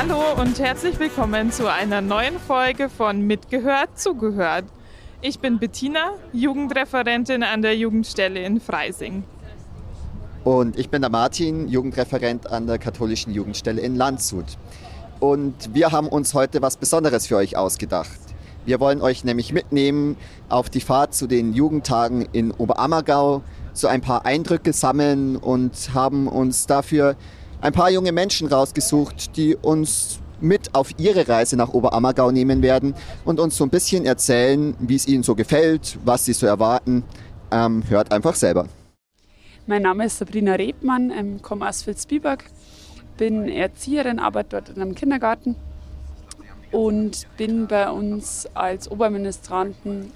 Hallo und herzlich willkommen zu einer neuen Folge von Mitgehört, Zugehört. Ich bin Bettina, Jugendreferentin an der Jugendstelle in Freising. Und ich bin der Martin, Jugendreferent an der katholischen Jugendstelle in Landshut. Und wir haben uns heute was Besonderes für euch ausgedacht. Wir wollen euch nämlich mitnehmen auf die Fahrt zu den Jugendtagen in Oberammergau, so ein paar Eindrücke sammeln und haben uns dafür ein paar junge Menschen rausgesucht, die uns mit auf ihre Reise nach Oberammergau nehmen werden und uns so ein bisschen erzählen, wie es ihnen so gefällt, was sie so erwarten. Ähm, hört einfach selber. Mein Name ist Sabrina Rebmann, ähm, komme aus Vilsbiberg, bin Erzieherin, arbeite dort in einem Kindergarten und bin bei uns als Oberministrantin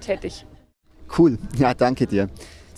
tätig. Cool, ja, danke dir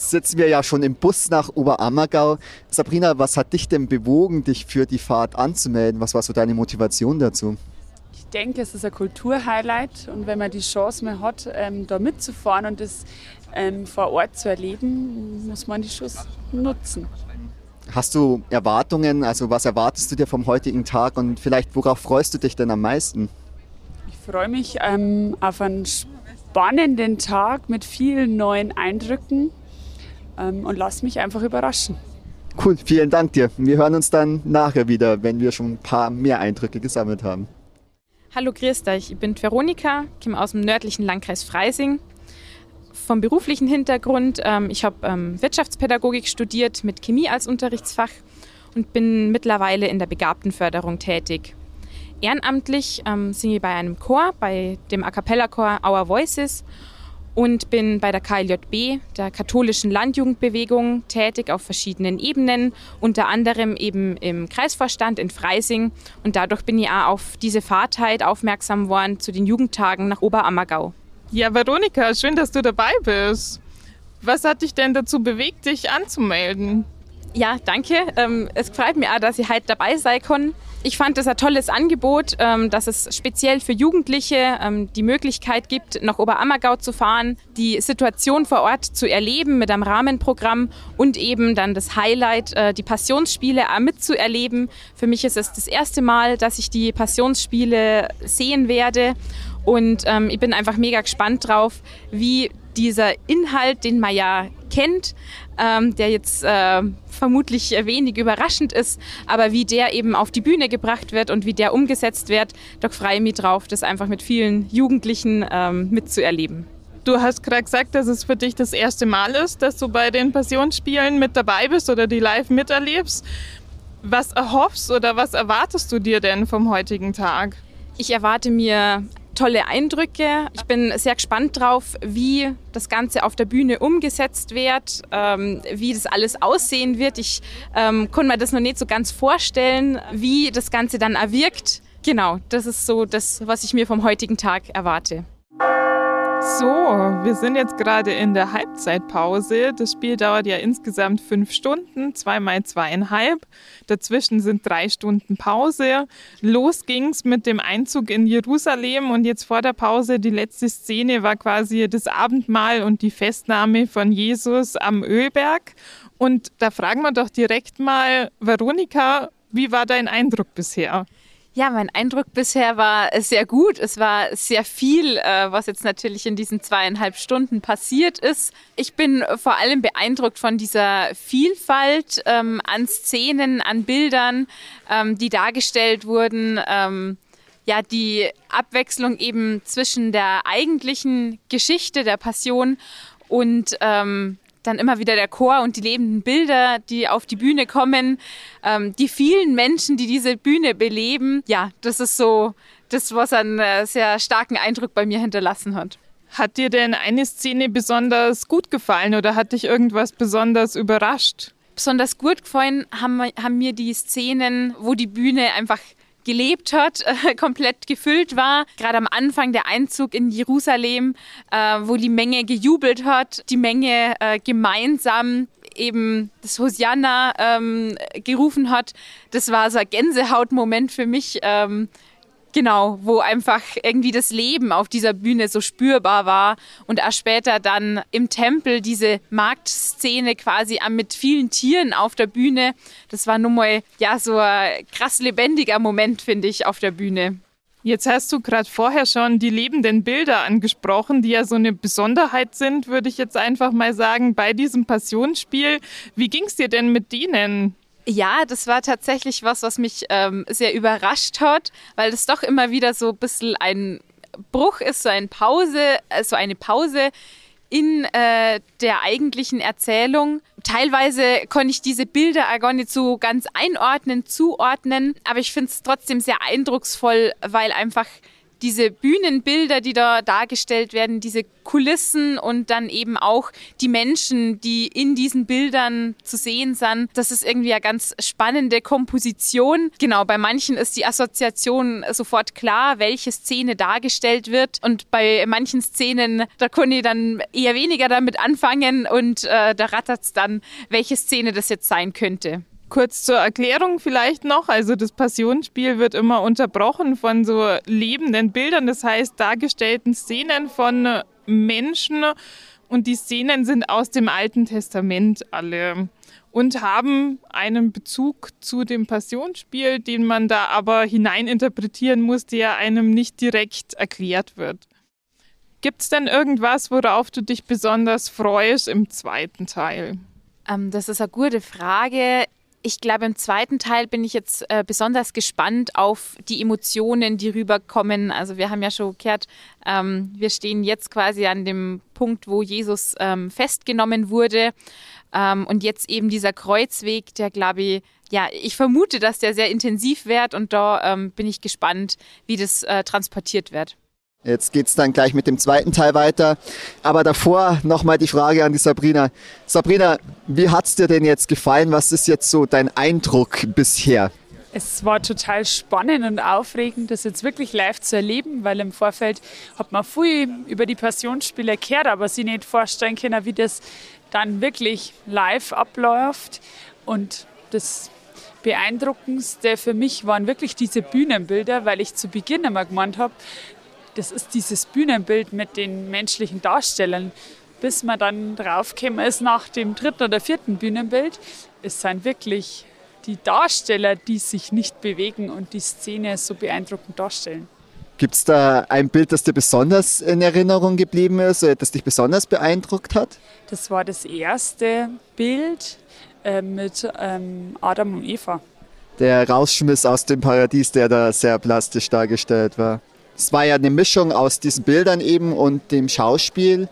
sitzen wir ja schon im Bus nach Oberammergau. Sabrina, was hat dich denn bewogen, dich für die Fahrt anzumelden? Was war so deine Motivation dazu? Ich denke, es ist ein Kulturhighlight und wenn man die Chance mal hat, ähm, da mitzufahren und das ähm, vor Ort zu erleben, muss man die Chance nutzen. Hast du Erwartungen? Also was erwartest du dir vom heutigen Tag und vielleicht worauf freust du dich denn am meisten? Ich freue mich ähm, auf einen spannenden Tag mit vielen neuen Eindrücken und lass mich einfach überraschen. Cool, vielen Dank dir. Wir hören uns dann nachher wieder, wenn wir schon ein paar mehr Eindrücke gesammelt haben. Hallo, grüß. Ich bin Veronika, komme aus dem nördlichen Landkreis Freising. Vom beruflichen Hintergrund, ähm, ich habe ähm, Wirtschaftspädagogik studiert mit Chemie als Unterrichtsfach und bin mittlerweile in der Begabtenförderung tätig. Ehrenamtlich ähm, singe ich bei einem Chor, bei dem A Cappella Chor Our Voices und bin bei der KLJB, der katholischen Landjugendbewegung, tätig auf verschiedenen Ebenen, unter anderem eben im Kreisvorstand in Freising. Und dadurch bin ich auch auf diese Fahrtheit aufmerksam worden zu den Jugendtagen nach Oberammergau. Ja, Veronika, schön, dass du dabei bist. Was hat dich denn dazu bewegt, dich anzumelden? Ja, danke. Ähm, es freut mich auch, dass ich heute dabei sein kann. Ich fand es ein tolles Angebot, ähm, dass es speziell für Jugendliche ähm, die Möglichkeit gibt, nach Oberammergau zu fahren, die Situation vor Ort zu erleben mit einem Rahmenprogramm und eben dann das Highlight, äh, die Passionsspiele mitzuerleben. Für mich ist es das erste Mal, dass ich die Passionsspiele sehen werde und ähm, ich bin einfach mega gespannt drauf, wie dieser Inhalt, den man ja kennt, ähm, der jetzt äh, vermutlich wenig überraschend ist, aber wie der eben auf die Bühne gebracht wird und wie der umgesetzt wird, da freue ich mich drauf, das einfach mit vielen Jugendlichen ähm, mitzuerleben. Du hast gerade gesagt, dass es für dich das erste Mal ist, dass du bei den Passionsspielen mit dabei bist oder die live miterlebst. Was erhoffst oder was erwartest du dir denn vom heutigen Tag? Ich erwarte mir tolle Eindrücke. Ich bin sehr gespannt drauf, wie das Ganze auf der Bühne umgesetzt wird, ähm, wie das alles aussehen wird. Ich ähm, konnte mir das noch nicht so ganz vorstellen, wie das Ganze dann erwirkt. Genau, das ist so das, was ich mir vom heutigen Tag erwarte. So, wir sind jetzt gerade in der Halbzeitpause. Das Spiel dauert ja insgesamt fünf Stunden, zweimal zweieinhalb. Dazwischen sind drei Stunden Pause. Los ging's mit dem Einzug in Jerusalem und jetzt vor der Pause die letzte Szene war quasi das Abendmahl und die Festnahme von Jesus am Ölberg. Und da fragen wir doch direkt mal, Veronika, wie war dein Eindruck bisher? Ja, mein Eindruck bisher war sehr gut. Es war sehr viel, äh, was jetzt natürlich in diesen zweieinhalb Stunden passiert ist. Ich bin vor allem beeindruckt von dieser Vielfalt ähm, an Szenen, an Bildern, ähm, die dargestellt wurden. Ähm, ja, die Abwechslung eben zwischen der eigentlichen Geschichte der Passion und ähm, dann immer wieder der Chor und die lebenden Bilder, die auf die Bühne kommen, ähm, die vielen Menschen, die diese Bühne beleben. Ja, das ist so das, was einen äh, sehr starken Eindruck bei mir hinterlassen hat. Hat dir denn eine Szene besonders gut gefallen oder hat dich irgendwas besonders überrascht? Besonders gut gefallen haben, haben mir die Szenen, wo die Bühne einfach gelebt hat, äh, komplett gefüllt war. Gerade am Anfang der Einzug in Jerusalem, äh, wo die Menge gejubelt hat, die Menge äh, gemeinsam eben das Hosianna ähm, gerufen hat. Das war so ein Gänsehautmoment für mich. Ähm, Genau, wo einfach irgendwie das Leben auf dieser Bühne so spürbar war und auch später dann im Tempel diese Marktszene quasi mit vielen Tieren auf der Bühne. Das war nun mal ja so ein krass lebendiger Moment, finde ich, auf der Bühne. Jetzt hast du gerade vorher schon die lebenden Bilder angesprochen, die ja so eine Besonderheit sind, würde ich jetzt einfach mal sagen, bei diesem Passionsspiel. Wie ging es dir denn mit denen? Ja, das war tatsächlich was, was mich ähm, sehr überrascht hat, weil das doch immer wieder so ein bisschen ein Bruch ist, so eine Pause, äh, so eine Pause in äh, der eigentlichen Erzählung. Teilweise konnte ich diese Bilder gar nicht so ganz einordnen, zuordnen, aber ich finde es trotzdem sehr eindrucksvoll, weil einfach diese Bühnenbilder, die da dargestellt werden, diese Kulissen und dann eben auch die Menschen, die in diesen Bildern zu sehen sind. Das ist irgendwie eine ganz spannende Komposition. Genau, bei manchen ist die Assoziation sofort klar, welche Szene dargestellt wird. Und bei manchen Szenen, da konnte ich dann eher weniger damit anfangen und äh, da rattert es dann, welche Szene das jetzt sein könnte. Kurz zur Erklärung vielleicht noch. Also das Passionsspiel wird immer unterbrochen von so lebenden Bildern, das heißt dargestellten Szenen von Menschen. Und die Szenen sind aus dem Alten Testament alle und haben einen Bezug zu dem Passionsspiel, den man da aber hineininterpretieren muss, der einem nicht direkt erklärt wird. Gibt es denn irgendwas, worauf du dich besonders freust im zweiten Teil? Ähm, das ist eine gute Frage. Ich glaube, im zweiten Teil bin ich jetzt äh, besonders gespannt auf die Emotionen, die rüberkommen. Also wir haben ja schon gehört, ähm, wir stehen jetzt quasi an dem Punkt, wo Jesus ähm, festgenommen wurde. Ähm, und jetzt eben dieser Kreuzweg, der glaube ich, ja, ich vermute, dass der sehr intensiv wird und da ähm, bin ich gespannt, wie das äh, transportiert wird. Jetzt geht's dann gleich mit dem zweiten Teil weiter. Aber davor nochmal die Frage an die Sabrina. Sabrina, wie hat's dir denn jetzt gefallen? Was ist jetzt so dein Eindruck bisher? Es war total spannend und aufregend, das jetzt wirklich live zu erleben, weil im Vorfeld hat man viel über die Passionsspiele gehört, aber sich nicht vorstellen können, wie das dann wirklich live abläuft. Und das Beeindruckendste für mich waren wirklich diese Bühnenbilder, weil ich zu Beginn immer gemeint habe, das ist dieses Bühnenbild mit den menschlichen Darstellern. Bis man dann draufgekommen ist nach dem dritten oder vierten Bühnenbild, es sind wirklich die Darsteller, die sich nicht bewegen und die Szene so beeindruckend darstellen. Gibt es da ein Bild, das dir besonders in Erinnerung geblieben ist, oder das dich besonders beeindruckt hat? Das war das erste Bild äh, mit ähm, Adam und Eva. Der Rausschmiss aus dem Paradies, der da sehr plastisch dargestellt war. Es war ja eine Mischung aus diesen Bildern eben und dem Schauspiel.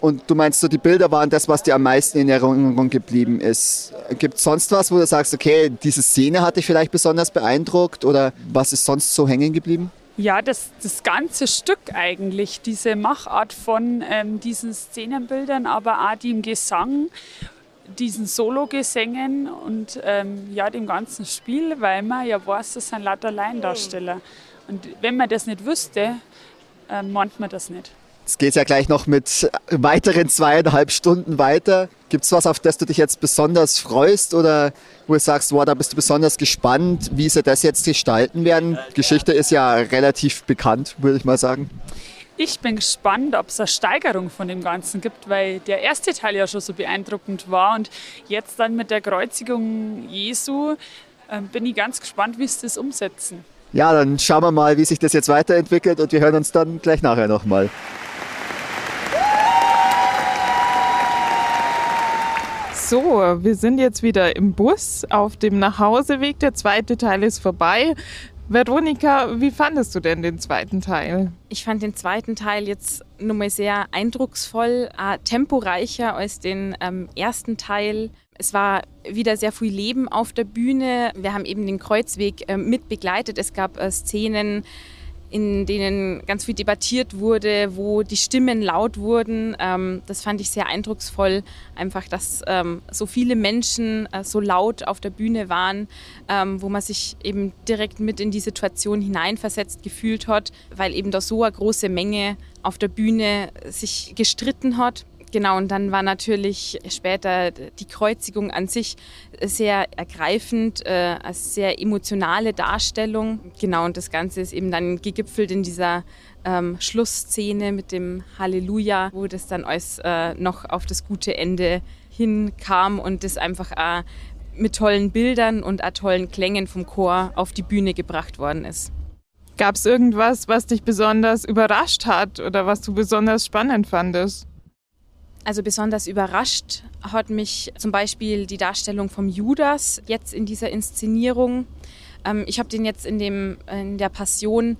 Und du meinst so, die Bilder waren das, was dir am meisten in Erinnerung geblieben ist. Gibt es sonst was, wo du sagst, okay, diese Szene hat dich vielleicht besonders beeindruckt oder was ist sonst so hängen geblieben? Ja, das, das ganze Stück eigentlich, diese Machart von ähm, diesen Szenenbildern, aber auch dem Gesang, diesen Solo-Gesängen und ähm, ja, dem ganzen Spiel, weil man ja weiß, das sind lauter Laiendarsteller. Und wenn man das nicht wüsste, äh, meint man das nicht. Es geht ja gleich noch mit weiteren zweieinhalb Stunden weiter. Gibt es was, auf das du dich jetzt besonders freust oder wo du sagst, wow, da bist du besonders gespannt, wie sie das jetzt gestalten werden? Die Geschichte ist ja relativ bekannt, würde ich mal sagen. Ich bin gespannt, ob es eine Steigerung von dem Ganzen gibt, weil der erste Teil ja schon so beeindruckend war und jetzt dann mit der Kreuzigung Jesu äh, bin ich ganz gespannt, wie sie das umsetzen. Ja, dann schauen wir mal, wie sich das jetzt weiterentwickelt und wir hören uns dann gleich nachher nochmal. So, wir sind jetzt wieder im Bus auf dem Nachhauseweg. Der zweite Teil ist vorbei. Veronika, wie fandest du denn den zweiten Teil? Ich fand den zweiten Teil jetzt nochmal sehr eindrucksvoll, äh, temporeicher als den ähm, ersten Teil. Es war wieder sehr viel Leben auf der Bühne. Wir haben eben den Kreuzweg äh, mit begleitet. Es gab äh, Szenen, in denen ganz viel debattiert wurde, wo die Stimmen laut wurden. Ähm, das fand ich sehr eindrucksvoll, einfach, dass ähm, so viele Menschen äh, so laut auf der Bühne waren, ähm, wo man sich eben direkt mit in die Situation hineinversetzt gefühlt hat, weil eben da so eine große Menge auf der Bühne sich gestritten hat. Genau, und dann war natürlich später die Kreuzigung an sich sehr ergreifend, äh, eine sehr emotionale Darstellung. Genau, und das Ganze ist eben dann gegipfelt in dieser ähm, Schlussszene mit dem Halleluja, wo das dann alles äh, noch auf das gute Ende hinkam und das einfach äh, mit tollen Bildern und auch tollen Klängen vom Chor auf die Bühne gebracht worden ist. Gab es irgendwas, was dich besonders überrascht hat oder was du besonders spannend fandest? Also besonders überrascht hat mich zum Beispiel die Darstellung vom Judas jetzt in dieser Inszenierung. Ähm, ich habe den jetzt in, dem, in der Passion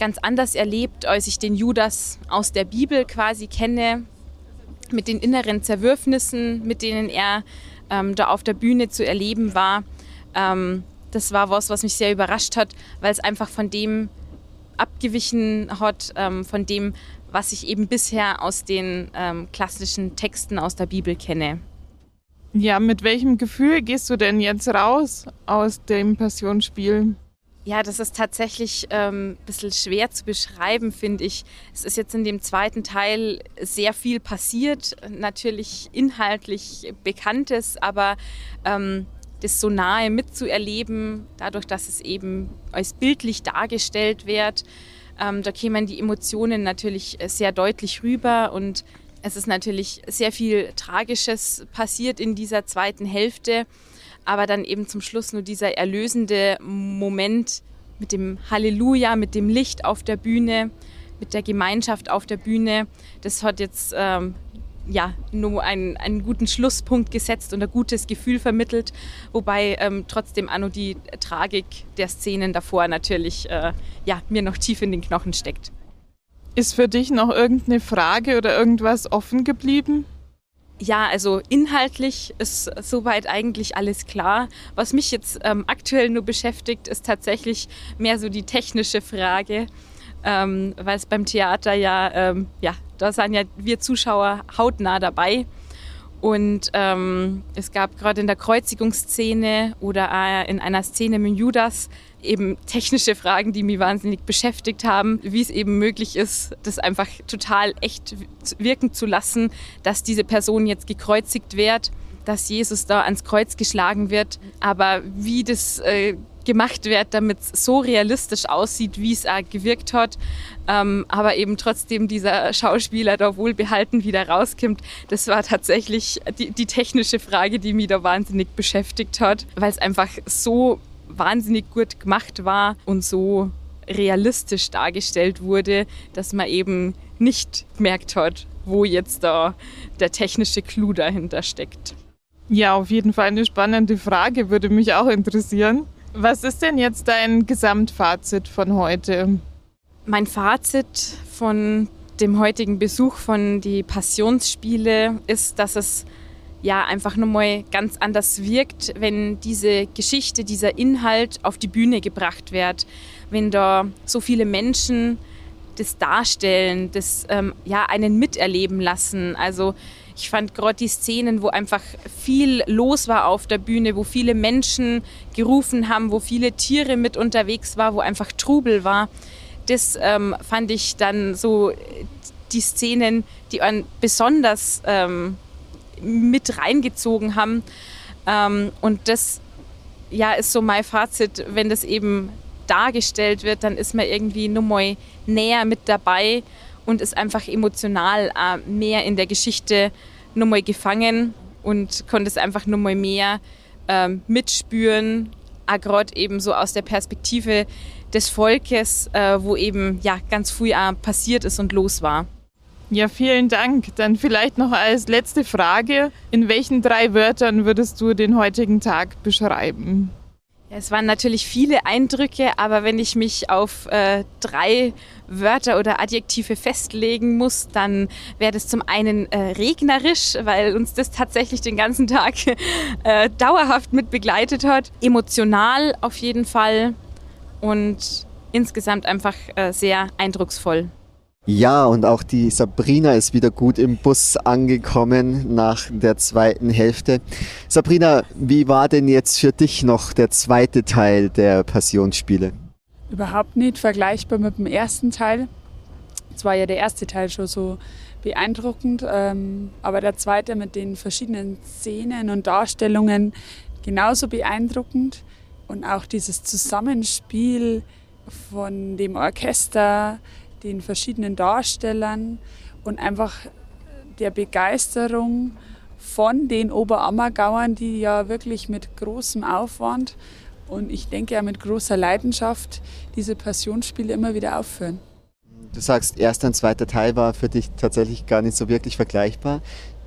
ganz anders erlebt, als ich den Judas aus der Bibel quasi kenne, mit den inneren Zerwürfnissen, mit denen er ähm, da auf der Bühne zu erleben war. Ähm, das war was, was mich sehr überrascht hat, weil es einfach von dem abgewichen hat, ähm, von dem, was ich eben bisher aus den ähm, klassischen Texten aus der Bibel kenne. Ja, mit welchem Gefühl gehst du denn jetzt raus aus dem Passionsspiel? Ja, das ist tatsächlich ähm, ein bisschen schwer zu beschreiben, finde ich. Es ist jetzt in dem zweiten Teil sehr viel passiert, natürlich inhaltlich Bekanntes, aber ähm, das so nahe mitzuerleben, dadurch, dass es eben als bildlich dargestellt wird, ähm, da kämen die Emotionen natürlich äh, sehr deutlich rüber und es ist natürlich sehr viel Tragisches passiert in dieser zweiten Hälfte, aber dann eben zum Schluss nur dieser erlösende Moment mit dem Halleluja, mit dem Licht auf der Bühne, mit der Gemeinschaft auf der Bühne. Das hat jetzt ähm, ja, nur einen, einen guten Schlusspunkt gesetzt und ein gutes Gefühl vermittelt, wobei ähm, trotzdem auch noch die Tragik der Szenen davor natürlich äh, ja, mir noch tief in den Knochen steckt. Ist für dich noch irgendeine Frage oder irgendwas offen geblieben? Ja, also inhaltlich ist soweit eigentlich alles klar. Was mich jetzt ähm, aktuell nur beschäftigt, ist tatsächlich mehr so die technische Frage ähm, weil es beim Theater ja, ähm, ja, da sind ja wir Zuschauer hautnah dabei. Und ähm, es gab gerade in der Kreuzigungsszene oder in einer Szene mit Judas eben technische Fragen, die mich wahnsinnig beschäftigt haben, wie es eben möglich ist, das einfach total echt wirken zu lassen, dass diese Person jetzt gekreuzigt wird, dass Jesus da ans Kreuz geschlagen wird. Aber wie das äh, gemacht wird, damit es so realistisch aussieht, wie es gewirkt hat, ähm, aber eben trotzdem dieser Schauspieler da wohlbehalten wieder rauskommt. Das war tatsächlich die, die technische Frage, die mich da wahnsinnig beschäftigt hat, weil es einfach so wahnsinnig gut gemacht war und so realistisch dargestellt wurde, dass man eben nicht gemerkt hat, wo jetzt da der technische Clou dahinter steckt. Ja, auf jeden Fall eine spannende Frage, würde mich auch interessieren. Was ist denn jetzt dein Gesamtfazit von heute? Mein Fazit von dem heutigen Besuch von die Passionsspiele ist, dass es ja einfach nochmal ganz anders wirkt, wenn diese Geschichte, dieser Inhalt auf die Bühne gebracht wird, wenn da so viele Menschen das darstellen, das ähm, ja einen miterleben lassen. Also ich fand gerade die Szenen, wo einfach viel los war auf der Bühne, wo viele Menschen gerufen haben, wo viele Tiere mit unterwegs waren, wo einfach Trubel war. Das ähm, fand ich dann so die Szenen, die einen besonders ähm, mit reingezogen haben. Ähm, und das ja, ist so mein Fazit, wenn das eben dargestellt wird, dann ist man irgendwie nur mal näher mit dabei und ist einfach emotional äh, mehr in der Geschichte nochmal gefangen und konnte es einfach nochmal mehr ähm, mitspüren, auch gerade eben so aus der Perspektive des Volkes, äh, wo eben ja ganz früh äh, passiert ist und los war. Ja, vielen Dank. Dann vielleicht noch als letzte Frage, in welchen drei Wörtern würdest du den heutigen Tag beschreiben? Es waren natürlich viele Eindrücke, aber wenn ich mich auf äh, drei Wörter oder Adjektive festlegen muss, dann wäre das zum einen äh, regnerisch, weil uns das tatsächlich den ganzen Tag äh, dauerhaft mit begleitet hat. Emotional auf jeden Fall und insgesamt einfach äh, sehr eindrucksvoll. Ja, und auch die Sabrina ist wieder gut im Bus angekommen nach der zweiten Hälfte. Sabrina, wie war denn jetzt für dich noch der zweite Teil der Passionsspiele? Überhaupt nicht vergleichbar mit dem ersten Teil. Es war ja der erste Teil schon so beeindruckend, ähm, aber der zweite mit den verschiedenen Szenen und Darstellungen genauso beeindruckend. Und auch dieses Zusammenspiel von dem Orchester, den verschiedenen Darstellern und einfach der Begeisterung von den Oberammergauern, die ja wirklich mit großem Aufwand und ich denke ja mit großer Leidenschaft diese Passionsspiele immer wieder aufführen. Du sagst, erster und zweiter Teil war für dich tatsächlich gar nicht so wirklich vergleichbar.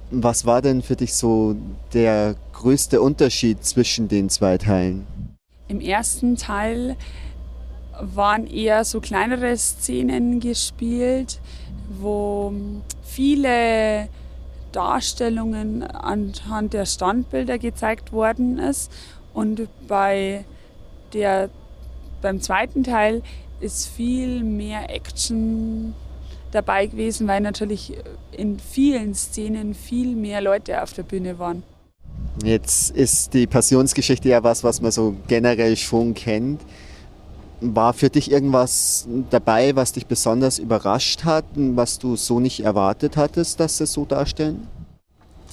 Was war denn für dich so der größte Unterschied zwischen den zwei Teilen? Im ersten Teil waren eher so kleinere Szenen gespielt, wo viele Darstellungen anhand der Standbilder gezeigt worden ist. Und bei der, beim zweiten Teil ist viel mehr Action dabei gewesen, weil natürlich in vielen Szenen viel mehr Leute auf der Bühne waren. Jetzt ist die Passionsgeschichte ja was, was man so generell schon kennt. War für dich irgendwas dabei, was dich besonders überrascht hat, was du so nicht erwartet hattest, dass sie es so darstellen?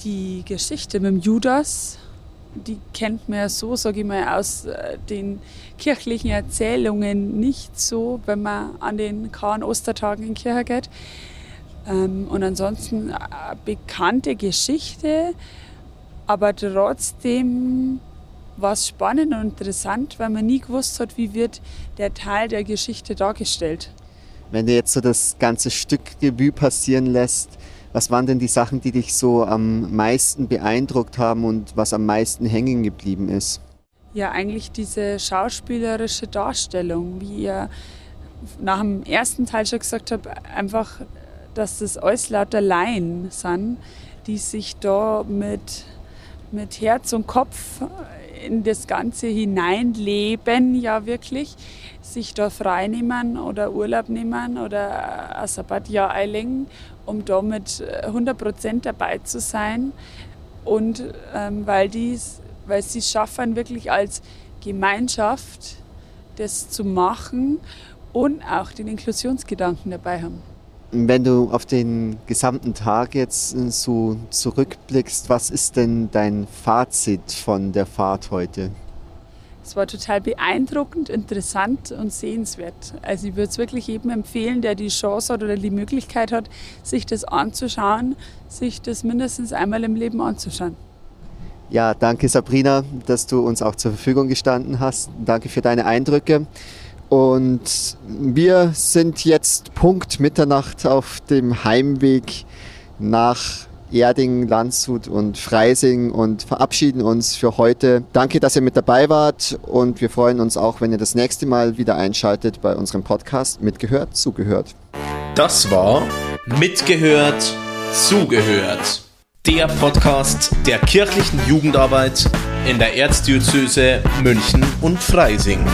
Die Geschichte mit dem Judas, die kennt man so, sage ich mal, aus äh, den kirchlichen Erzählungen nicht so, wenn man an den Kahn Ostertagen in die Kirche geht. Ähm, und ansonsten eine bekannte Geschichte, aber trotzdem war es spannend und interessant, weil man nie gewusst hat, wie wird der Teil der Geschichte dargestellt. Wenn du jetzt so das ganze Stück Revue passieren lässt, was waren denn die Sachen, die dich so am meisten beeindruckt haben und was am meisten hängen geblieben ist? Ja, eigentlich diese schauspielerische Darstellung, wie ihr nach dem ersten Teil schon gesagt habt, einfach, dass das alles lauter Laien sind, die sich da mit, mit Herz und Kopf in das Ganze hineinleben, ja wirklich, sich da frei nehmen oder Urlaub nehmen oder ein Sabbatjahr einlegen, um da mit 100 dabei zu sein. Und ähm, weil, die's, weil sie es schaffen, wirklich als Gemeinschaft das zu machen und auch den Inklusionsgedanken dabei haben. Wenn du auf den gesamten Tag jetzt äh, so zurückblickst, was ist denn dein Fazit von der Fahrt heute? Es war total beeindruckend, interessant und sehenswert. Also ich würde es wirklich jedem empfehlen, der die Chance hat oder die Möglichkeit hat, sich das anzuschauen, sich das mindestens einmal im Leben anzuschauen. Ja, danke Sabrina, dass du uns auch zur Verfügung gestanden hast. Danke für deine Eindrücke. Und wir sind jetzt Punkt Mitternacht auf dem Heimweg nach Erding, Landshut und Freising und verabschieden uns für heute. Danke, dass ihr mit dabei wart und wir freuen uns auch, wenn ihr das nächste Mal wieder einschaltet bei unserem Podcast Mitgehört, Zugehört. Das war Mitgehört, Zugehört. Der Podcast der kirchlichen Jugendarbeit in der Erzdiözese München und Freising.